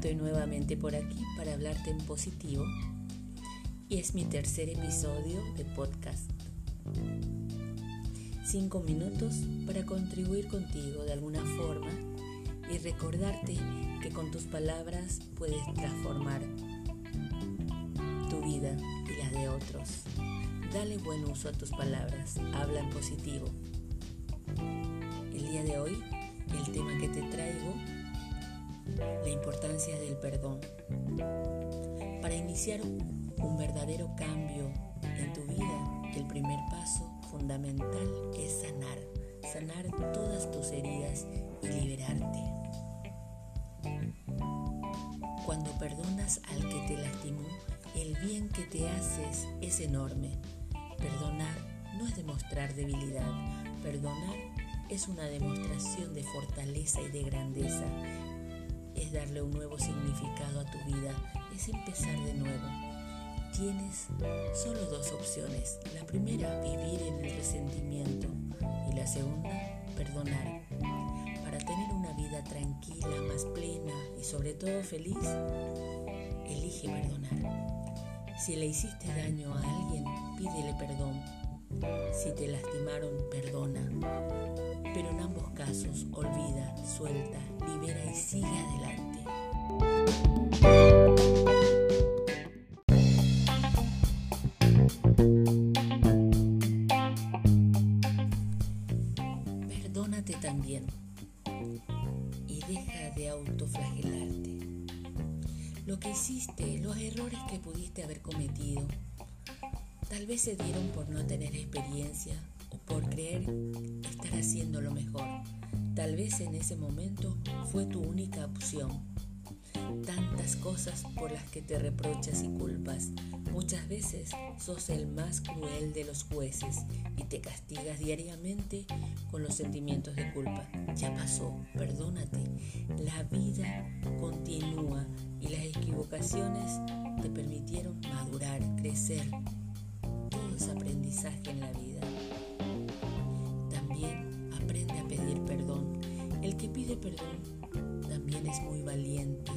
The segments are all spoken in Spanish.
Estoy nuevamente por aquí para hablarte en positivo y es mi tercer episodio de podcast. Cinco minutos para contribuir contigo de alguna forma y recordarte que con tus palabras puedes transformar tu vida y la de otros. Dale buen uso a tus palabras, habla en positivo. El día de hoy, el tema que te traigo la importancia del perdón. Para iniciar un verdadero cambio en tu vida, el primer paso fundamental es sanar, sanar todas tus heridas y liberarte. Cuando perdonas al que te lastimó, el bien que te haces es enorme. Perdonar no es demostrar debilidad, perdonar es una demostración de fortaleza y de grandeza darle un nuevo significado a tu vida, es empezar de nuevo. Tienes solo dos opciones. La primera, vivir en el resentimiento y la segunda, perdonar. Para tener una vida tranquila, más plena y sobre todo feliz, elige perdonar. Si le hiciste daño a alguien, pídele perdón. Si te lastimaron, perdona. Pero en ambos casos, olvida, suelta, libera y sigue adelante. Perdónate también y deja de autoflagelarte. Lo que hiciste, los errores que pudiste haber cometido, tal vez se dieron por no tener experiencia o por creer estar haciendo lo mejor. Tal vez en ese momento fue tu única opción. Tantas cosas por las que te reprochas y culpas. Muchas veces sos el más cruel de los jueces y te castigas diariamente con los sentimientos de culpa. Ya pasó, perdónate. La vida continúa y las equivocaciones te permitieron madurar, crecer. Todo es aprendizaje en la vida. que pide perdón también es muy valiente.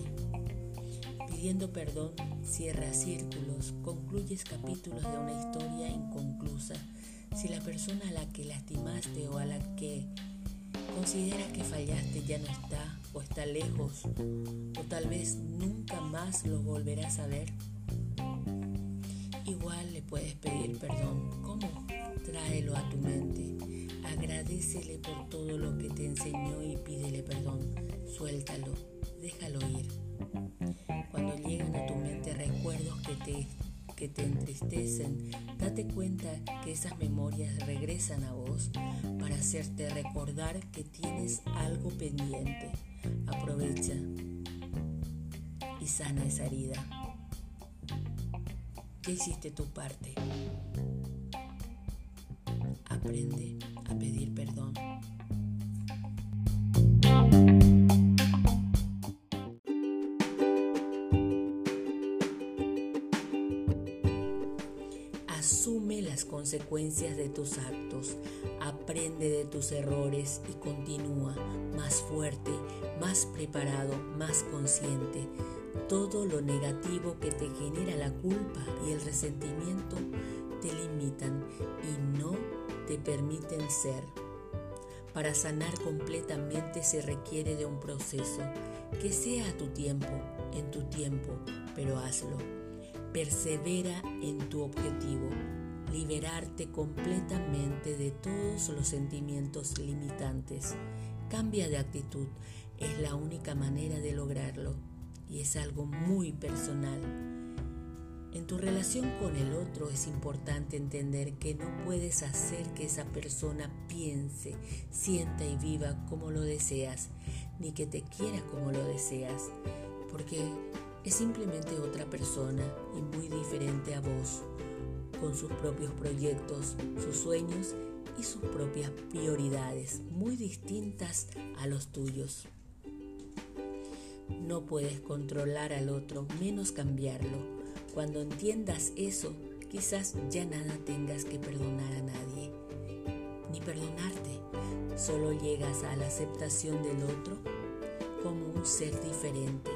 Pidiendo perdón, cierra círculos, concluyes capítulos de una historia inconclusa. Si la persona a la que lastimaste o a la que consideras que fallaste ya no está o está lejos o tal vez nunca más lo volverás a ver, igual le puedes pedir perdón. ¿Cómo? Tráelo a tu mente. Agradecele por todo lo que te enseñó y pídele perdón. Suéltalo, déjalo ir. Cuando llegan a tu mente recuerdos que te, que te entristecen, date cuenta que esas memorias regresan a vos para hacerte recordar que tienes algo pendiente. Aprovecha y sana esa herida. Ya hiciste tu parte. Aprende a pedir perdón. Asume las consecuencias de tus actos, aprende de tus errores y continúa más fuerte, más preparado, más consciente. Todo lo negativo que te genera la culpa y el resentimiento te limitan y no te permiten ser. Para sanar completamente se requiere de un proceso que sea a tu tiempo, en tu tiempo, pero hazlo. Persevera en tu objetivo, liberarte completamente de todos los sentimientos limitantes. Cambia de actitud, es la única manera de lograrlo y es algo muy personal. En tu relación con el otro es importante entender que no puedes hacer que esa persona piense, sienta y viva como lo deseas, ni que te quiera como lo deseas, porque es simplemente otra persona y muy diferente a vos, con sus propios proyectos, sus sueños y sus propias prioridades, muy distintas a los tuyos. No puedes controlar al otro, menos cambiarlo. Cuando entiendas eso, quizás ya nada tengas que perdonar a nadie, ni perdonarte. Solo llegas a la aceptación del otro como un ser diferente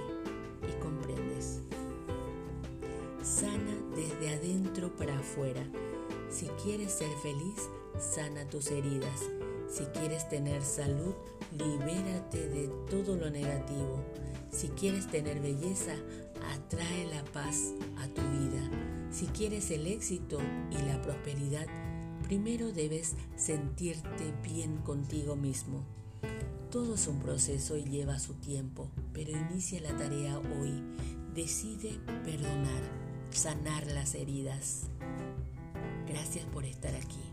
y comprendes. Sana desde adentro para afuera. Si quieres ser feliz, sana tus heridas si quieres tener salud, libérate de todo lo negativo. Si quieres tener belleza, atrae la paz a tu vida. Si quieres el éxito y la prosperidad, primero debes sentirte bien contigo mismo. Todo es un proceso y lleva su tiempo, pero inicia la tarea hoy. Decide perdonar, sanar las heridas. Gracias por estar aquí.